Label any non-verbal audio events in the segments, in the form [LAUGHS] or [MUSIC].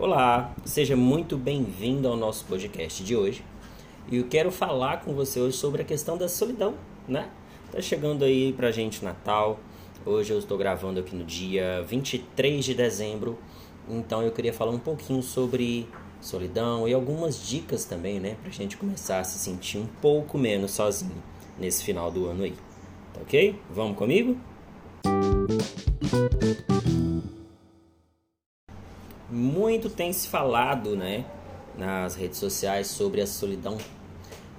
Olá, seja muito bem-vindo ao nosso podcast de hoje. E eu quero falar com você hoje sobre a questão da solidão, né? Tá chegando aí pra gente Natal. Hoje eu estou gravando aqui no dia 23 de dezembro. Então eu queria falar um pouquinho sobre solidão e algumas dicas também, né, pra gente começar a se sentir um pouco menos sozinho nesse final do ano aí. Tá OK? Vamos comigo? Muito tem se falado, né, nas redes sociais sobre a solidão.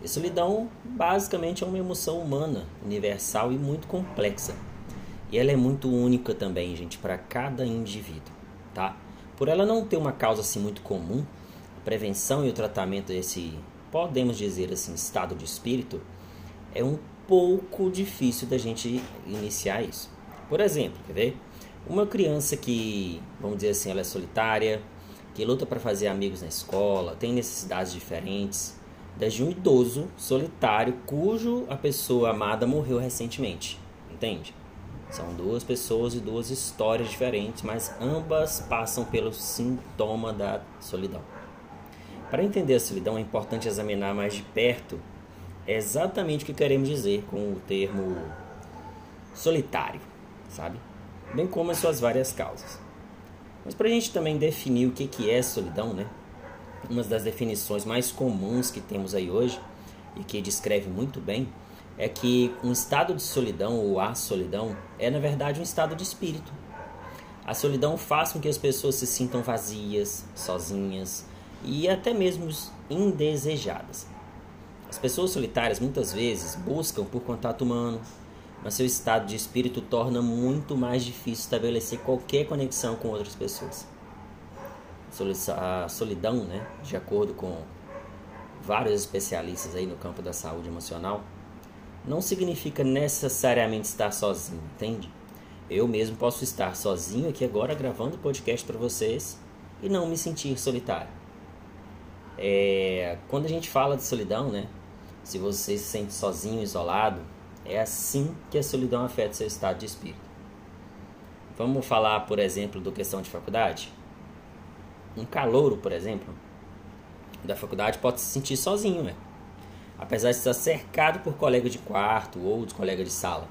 E solidão basicamente é uma emoção humana, universal e muito complexa. E ela é muito única também, gente, para cada indivíduo, tá? Por ela não ter uma causa assim muito comum, a prevenção e o tratamento desse, podemos dizer assim, estado de espírito é um pouco difícil da gente iniciar isso. Por exemplo, quer ver? Uma criança que, vamos dizer assim, ela é solitária, que luta para fazer amigos na escola, tem necessidades diferentes, desde um idoso solitário cujo a pessoa amada morreu recentemente, entende? São duas pessoas e duas histórias diferentes, mas ambas passam pelo sintoma da solidão. Para entender a solidão é importante examinar mais de perto exatamente o que queremos dizer com o termo solitário, sabe? Bem como as suas várias causas. Mas para a gente também definir o que, que é solidão, né? Uma das definições mais comuns que temos aí hoje e que descreve muito bem é que um estado de solidão ou a solidão é na verdade um estado de espírito. A solidão faz com que as pessoas se sintam vazias, sozinhas e até mesmo indesejadas. As pessoas solitárias muitas vezes buscam por contato humano, mas seu estado de espírito torna muito mais difícil estabelecer qualquer conexão com outras pessoas. A solidão, né, de acordo com vários especialistas aí no campo da saúde emocional, não significa necessariamente estar sozinho, entende? Eu mesmo posso estar sozinho aqui agora gravando podcast para vocês e não me sentir solitário. É, quando a gente fala de solidão, né? Se você se sente sozinho, isolado, é assim que a solidão afeta seu estado de espírito. Vamos falar, por exemplo, do questão de faculdade? Um calouro, por exemplo, da faculdade pode se sentir sozinho, né? apesar de estar cercado por colegas de quarto ou de colegas de sala.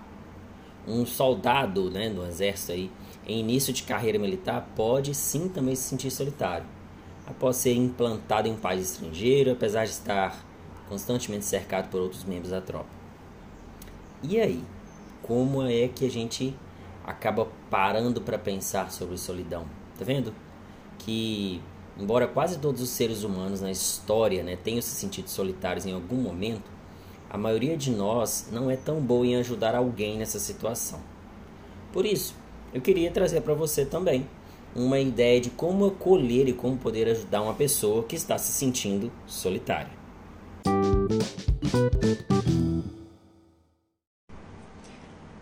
Um soldado né, do exército aí, em início de carreira militar pode sim também se sentir solitário, após ser implantado em um país estrangeiro, apesar de estar constantemente cercado por outros membros da tropa. E aí, como é que a gente acaba parando para pensar sobre solidão? Tá vendo? Que embora quase todos os seres humanos na história né, tenham se sentido solitários em algum momento, a maioria de nós não é tão boa em ajudar alguém nessa situação. Por isso, eu queria trazer para você também uma ideia de como acolher e como poder ajudar uma pessoa que está se sentindo solitária.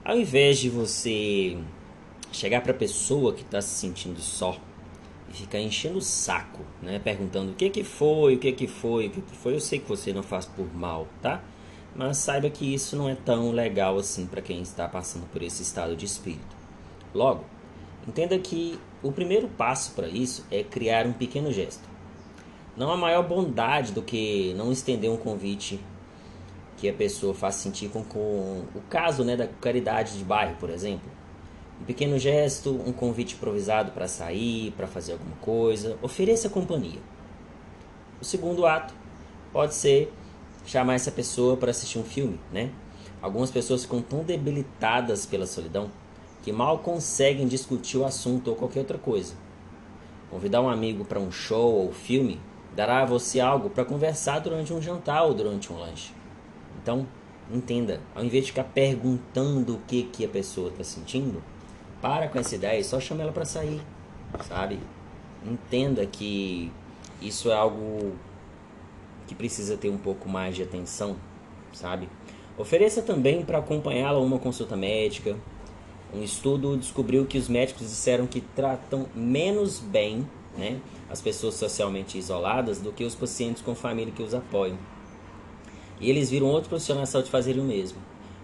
Ao invés de você chegar para a pessoa que está se sentindo só e ficar enchendo o saco, né, perguntando o que que foi, o que que foi, o que que foi, eu sei que você não faz por mal, tá? Mas saiba que isso não é tão legal assim para quem está passando por esse estado de espírito. Logo, entenda que o primeiro passo para isso é criar um pequeno gesto. Não há maior bondade do que não estender um convite que a pessoa faz sentir com, com o caso né, da caridade de bairro, por exemplo. Um pequeno gesto, um convite improvisado para sair, para fazer alguma coisa, ofereça companhia. O segundo ato pode ser chamar essa pessoa para assistir um filme, né? Algumas pessoas ficam tão debilitadas pela solidão que mal conseguem discutir o assunto ou qualquer outra coisa. Convidar um amigo para um show ou filme dará a você algo para conversar durante um jantar ou durante um lanche. Então, entenda, ao invés de ficar perguntando o que, que a pessoa está sentindo, para com essa ideia e só chama ela para sair, sabe? Entenda que isso é algo que precisa ter um pouco mais de atenção, sabe? Ofereça também para acompanhá-la uma consulta médica. Um estudo descobriu que os médicos disseram que tratam menos bem né, as pessoas socialmente isoladas do que os pacientes com família que os apoiam. E eles viram outros profissionais de saúde fazerem o mesmo.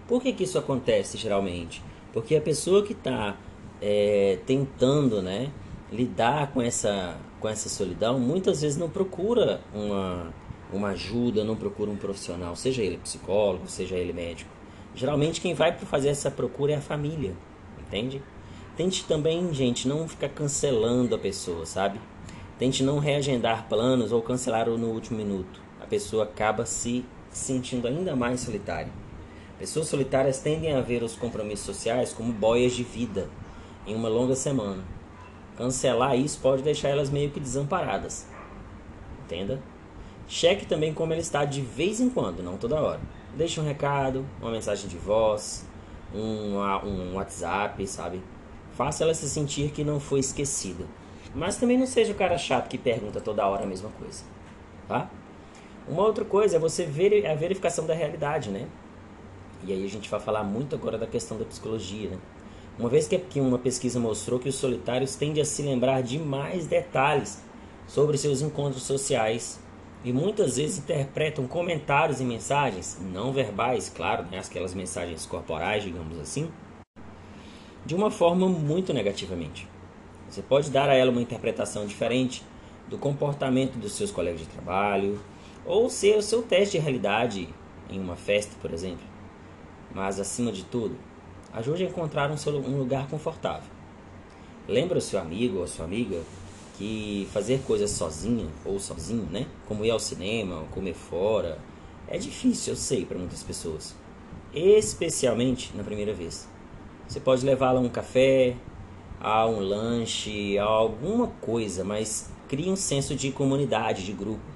Por que, que isso acontece geralmente? Porque a pessoa que está é, tentando né, lidar com essa, com essa solidão, muitas vezes não procura uma, uma ajuda, não procura um profissional, seja ele psicólogo, seja ele médico. Geralmente quem vai fazer essa procura é a família, entende? Tente também, gente, não ficar cancelando a pessoa, sabe? Tente não reagendar planos ou cancelar no último minuto. A pessoa acaba se sentindo ainda mais solitária. Pessoas solitárias tendem a ver os compromissos sociais como boias de vida em uma longa semana. Cancelar isso pode deixar elas meio que desamparadas. Entenda? Cheque também como ela está de vez em quando, não toda hora. Deixe um recado, uma mensagem de voz, um, um WhatsApp, sabe? Faça ela se sentir que não foi esquecida. Mas também não seja o cara chato que pergunta toda hora a mesma coisa. Tá? Uma outra coisa é você ver a verificação da realidade, né? E aí a gente vai falar muito agora da questão da psicologia, né? Uma vez que uma pesquisa mostrou que os solitários tendem a se lembrar de mais detalhes sobre seus encontros sociais e muitas vezes interpretam comentários e mensagens não verbais, claro, né, aquelas mensagens corporais, digamos assim, de uma forma muito negativamente. Você pode dar a ela uma interpretação diferente do comportamento dos seus colegas de trabalho, ou ser o seu teste de realidade em uma festa, por exemplo. Mas, acima de tudo, ajude a encontrar um, lugar confortável. Lembra o seu amigo ou sua amiga que fazer coisas sozinha ou sozinho, né? Como ir ao cinema, ou comer fora, é difícil, eu sei, para muitas pessoas. Especialmente na primeira vez. Você pode levá-la a um café, a um lanche, a alguma coisa, mas crie um senso de comunidade, de grupo,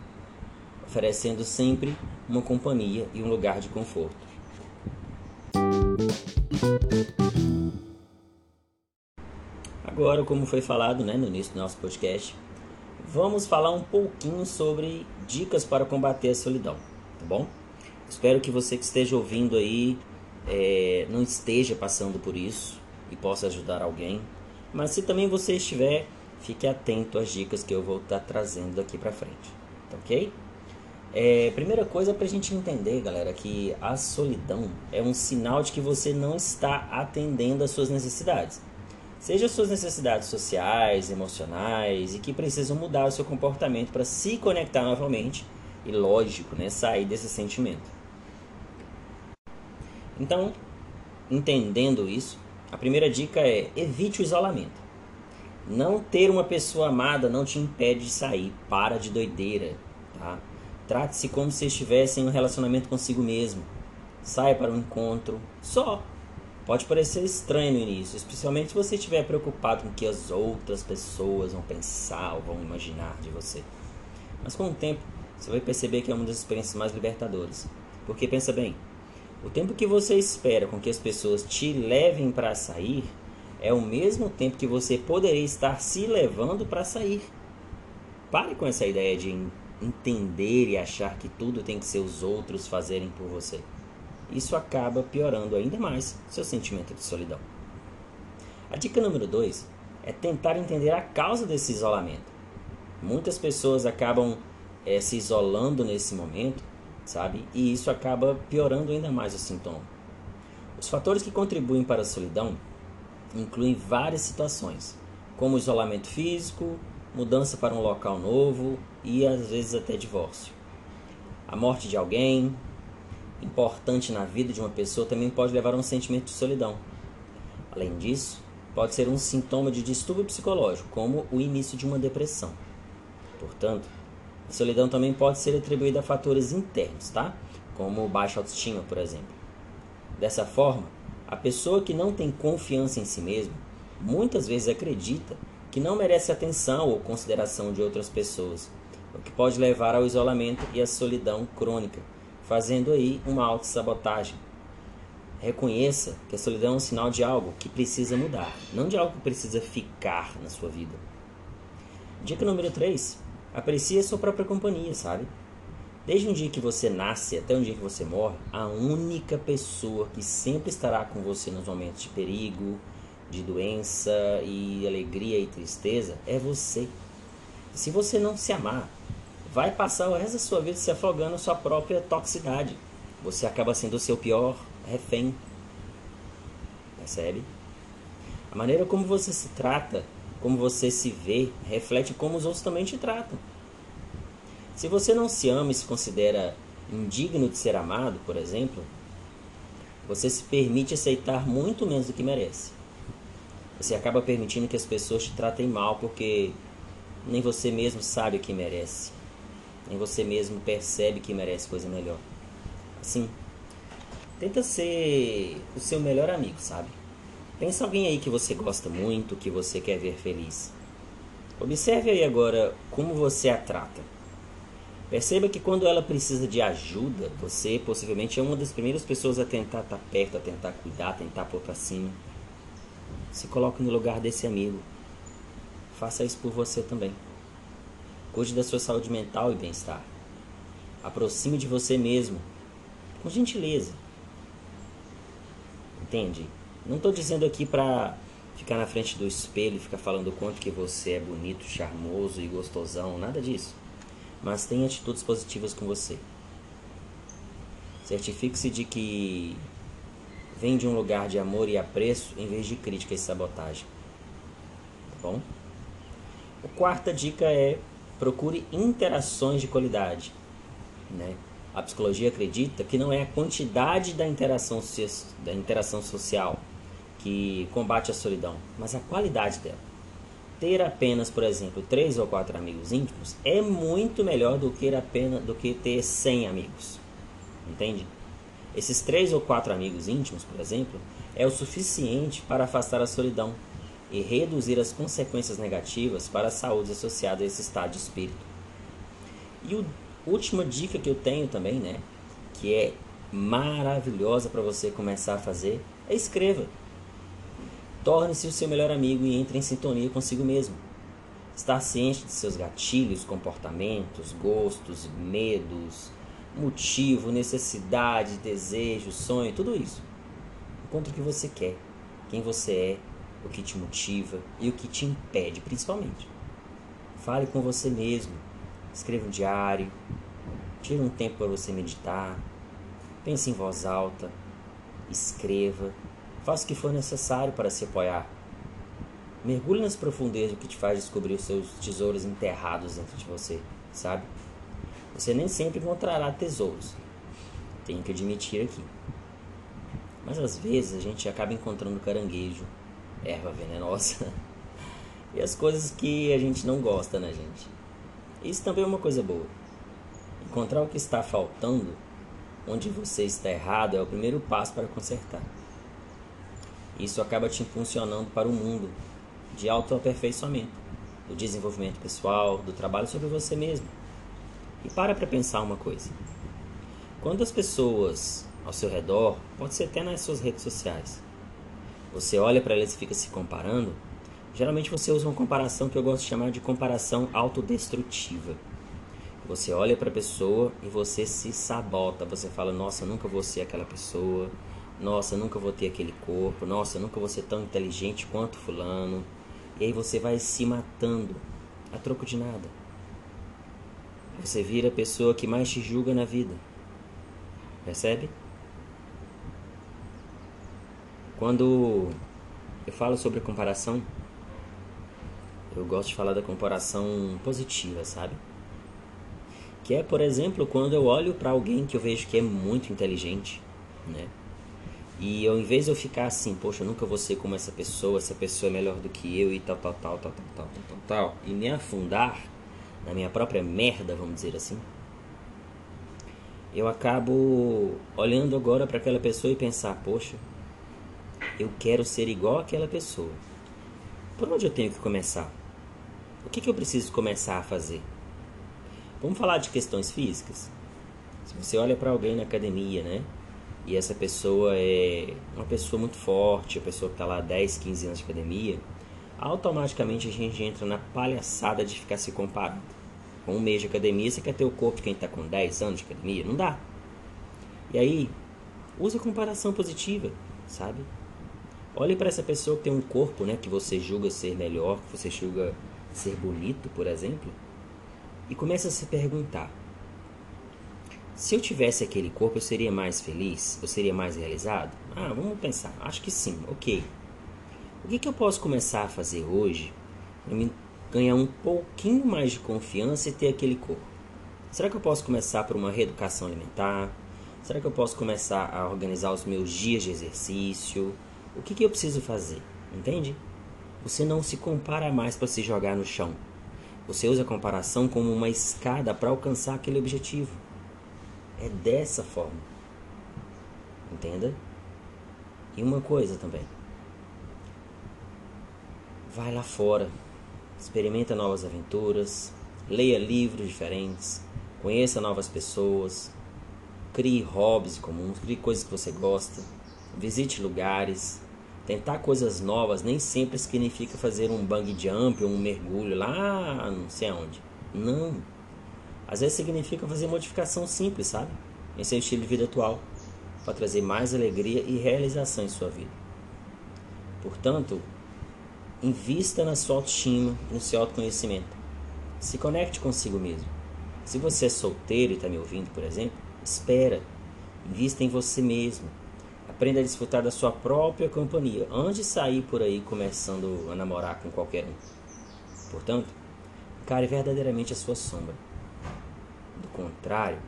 oferecendo sempre uma companhia e um lugar de conforto. Agora, como foi falado né, no início do nosso podcast, vamos falar um pouquinho sobre dicas para combater a solidão, tá bom? Espero que você que esteja ouvindo aí é, não esteja passando por isso e possa ajudar alguém. Mas se também você estiver, fique atento às dicas que eu vou estar trazendo daqui para frente, tá ok? É, primeira coisa para a gente entender, galera, que a solidão é um sinal de que você não está atendendo às suas necessidades. Seja as suas necessidades sociais, emocionais e que precisam mudar o seu comportamento para se conectar novamente e, lógico, né, sair desse sentimento. Então, entendendo isso, a primeira dica é evite o isolamento. Não ter uma pessoa amada não te impede de sair. Para de doideira, tá? Trate-se como se estivesse em um relacionamento consigo mesmo. Saia para um encontro. Só. Pode parecer estranho no início, especialmente se você estiver preocupado com o que as outras pessoas vão pensar ou vão imaginar de você. Mas com o tempo, você vai perceber que é uma das experiências mais libertadoras. Porque pensa bem, o tempo que você espera com que as pessoas te levem para sair é o mesmo tempo que você poderia estar se levando para sair. Pare com essa ideia de entender e achar que tudo tem que ser os outros fazerem por você. Isso acaba piorando ainda mais seu sentimento de solidão. A dica número 2 é tentar entender a causa desse isolamento. Muitas pessoas acabam é, se isolando nesse momento sabe? E isso acaba piorando ainda mais o sintoma. Os fatores que contribuem para a solidão incluem várias situações, como isolamento físico, mudança para um local novo e às vezes até divórcio. A morte de alguém, importante na vida de uma pessoa, também pode levar a um sentimento de solidão. Além disso, pode ser um sintoma de distúrbio psicológico, como o início de uma depressão. Portanto, a solidão também pode ser atribuída a fatores internos, tá? Como baixa autoestima, por exemplo. Dessa forma, a pessoa que não tem confiança em si mesma muitas vezes acredita que não merece atenção ou consideração de outras pessoas, o que pode levar ao isolamento e à solidão crônica, fazendo aí uma autossabotagem. Reconheça que a solidão é um sinal de algo que precisa mudar, não de algo que precisa ficar na sua vida. Dica número 3. Aprecie a sua própria companhia, sabe? Desde um dia que você nasce até um dia que você morre, a única pessoa que sempre estará com você nos momentos de perigo, de doença e alegria e tristeza é você. Se você não se amar, vai passar o resto da sua vida se afogando na sua própria toxicidade. Você acaba sendo o seu pior refém. Percebe? A maneira como você se trata como você se vê, reflete como os outros também te tratam. Se você não se ama e se considera indigno de ser amado, por exemplo, você se permite aceitar muito menos do que merece. Você acaba permitindo que as pessoas te tratem mal porque nem você mesmo sabe o que merece. Nem você mesmo percebe que merece coisa melhor. Assim, tenta ser o seu melhor amigo, sabe? Pensa alguém aí que você gosta muito, que você quer ver feliz. Observe aí agora como você a trata. Perceba que quando ela precisa de ajuda, você possivelmente é uma das primeiras pessoas a tentar estar perto, a tentar cuidar, a tentar pôr pra cima. Se coloque no lugar desse amigo. Faça isso por você também. Cuide da sua saúde mental e bem-estar. Aproxime de você mesmo, com gentileza. Entende? Não estou dizendo aqui para ficar na frente do espelho e ficar falando o quanto que você é bonito, charmoso e gostosão, nada disso. Mas tenha atitudes positivas com você. Certifique-se de que vem de um lugar de amor e apreço em vez de crítica e sabotagem. Tá bom? A quarta dica é procure interações de qualidade. Né? A psicologia acredita que não é a quantidade da interação, da interação social que combate a solidão, mas a qualidade dela. Ter apenas, por exemplo, três ou quatro amigos íntimos é muito melhor do que, apenas, do que ter 100 amigos. Entende? Esses três ou quatro amigos íntimos, por exemplo, é o suficiente para afastar a solidão e reduzir as consequências negativas para a saúde associada a esse estado de espírito. E a última dica que eu tenho também, né, que é maravilhosa para você começar a fazer, é escreva. Torne-se o seu melhor amigo e entre em sintonia consigo mesmo. Estar ciente de seus gatilhos, comportamentos, gostos, medos, motivo, necessidade, desejo, sonho, tudo isso. Encontre o que você quer, quem você é, o que te motiva e o que te impede, principalmente. Fale com você mesmo, escreva um diário, tire um tempo para você meditar, pense em voz alta, escreva, faça o que for necessário para se apoiar. Mergulhe nas profundezas que te faz descobrir os seus tesouros enterrados dentro de você, sabe? Você nem sempre encontrará tesouros, tenho que admitir aqui. Mas às vezes a gente acaba encontrando caranguejo erva venenosa [LAUGHS] e as coisas que a gente não gosta, né, gente? Isso também é uma coisa boa. Encontrar o que está faltando, onde você está errado, é o primeiro passo para consertar. Isso acaba te impulsionando para o mundo de autoaperfeiçoamento, do desenvolvimento pessoal, do trabalho sobre você mesmo. E para para pensar uma coisa. Quando as pessoas ao seu redor, pode ser até nas suas redes sociais, você olha para elas e fica se comparando, geralmente você usa uma comparação que eu gosto de chamar de comparação autodestrutiva. Você olha para a pessoa e você se sabota. Você fala: Nossa, nunca vou ser aquela pessoa. Nossa, nunca vou ter aquele corpo. Nossa, nunca vou ser tão inteligente quanto Fulano. E aí você vai se matando a troco de nada. Você vira a pessoa que mais te julga na vida. Percebe? Quando eu falo sobre comparação, eu gosto de falar da comparação positiva, sabe? Que é, por exemplo, quando eu olho para alguém que eu vejo que é muito inteligente, né? E ao invés de eu ficar assim, poxa, eu nunca vou ser como essa pessoa, essa pessoa é melhor do que eu e tal, tal, tal, tal, tal, tal, tal, tal, tal, e me afundar na minha própria merda, vamos dizer assim, eu acabo olhando agora para aquela pessoa e pensar, poxa, eu quero ser igual àquela pessoa. Por onde eu tenho que começar? O que, que eu preciso começar a fazer? Vamos falar de questões físicas? Se você olha para alguém na academia, né? E essa pessoa é uma pessoa muito forte, a pessoa que está lá 10, 15 anos de academia, automaticamente a gente entra na palhaçada de ficar se comparando. Com um mês de academia, você quer ter o corpo de quem está com 10 anos de academia? Não dá. E aí, usa comparação positiva, sabe? Olhe para essa pessoa que tem um corpo, né, que você julga ser melhor, que você julga ser bonito, por exemplo, e comece a se perguntar: se eu tivesse aquele corpo, eu seria mais feliz? Eu seria mais realizado? Ah, vamos pensar. Acho que sim. Ok. O que, que eu posso começar a fazer hoje ganhar um pouquinho mais de confiança e ter aquele corpo? Será que eu posso começar por uma reeducação alimentar? Será que eu posso começar a organizar os meus dias de exercício? O que, que eu preciso fazer? Entende? Você não se compara mais para se jogar no chão. Você usa a comparação como uma escada para alcançar aquele objetivo. É dessa forma. Entenda? E uma coisa também. Vai lá fora. Experimenta novas aventuras. Leia livros diferentes. Conheça novas pessoas. Crie hobbies comuns. Crie coisas que você gosta. Visite lugares. Tentar coisas novas nem sempre significa fazer um bang jump ou um mergulho lá não sei aonde. Não. Às vezes significa fazer modificação simples, sabe? Em seu estilo de vida atual, para trazer mais alegria e realização em sua vida. Portanto, invista na sua autoestima no seu autoconhecimento. Se conecte consigo mesmo. Se você é solteiro e está me ouvindo, por exemplo, espera. Invista em você mesmo. Aprenda a desfrutar da sua própria companhia antes de sair por aí começando a namorar com qualquer um. Portanto, encare verdadeiramente a sua sombra. Do contrário,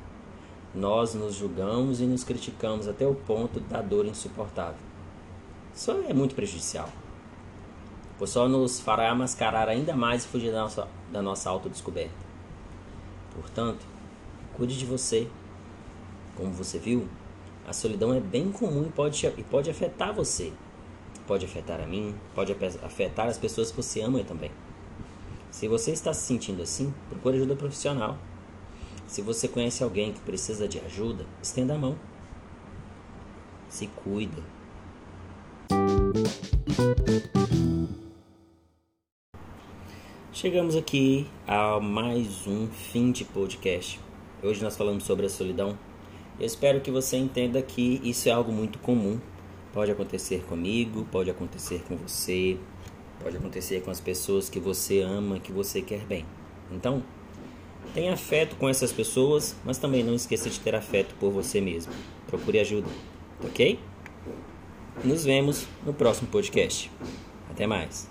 nós nos julgamos e nos criticamos até o ponto da dor insuportável. Isso é muito prejudicial, pois só nos fará mascarar ainda mais e fugir da nossa, da nossa autodescoberta. Portanto, cuide de você. Como você viu, a solidão é bem comum e pode, e pode afetar você. Pode afetar a mim, pode afetar as pessoas que você ama também. Se você está se sentindo assim, procure ajuda profissional. Se você conhece alguém que precisa de ajuda, estenda a mão. Se cuida. Chegamos aqui a mais um fim de podcast. Hoje nós falamos sobre a solidão eu espero que você entenda que isso é algo muito comum. Pode acontecer comigo, pode acontecer com você, pode acontecer com as pessoas que você ama, que você quer bem. Então, tenha afeto com essas pessoas, mas também não esqueça de ter afeto por você mesmo. Procure ajuda, ok? Nos vemos no próximo podcast. Até mais.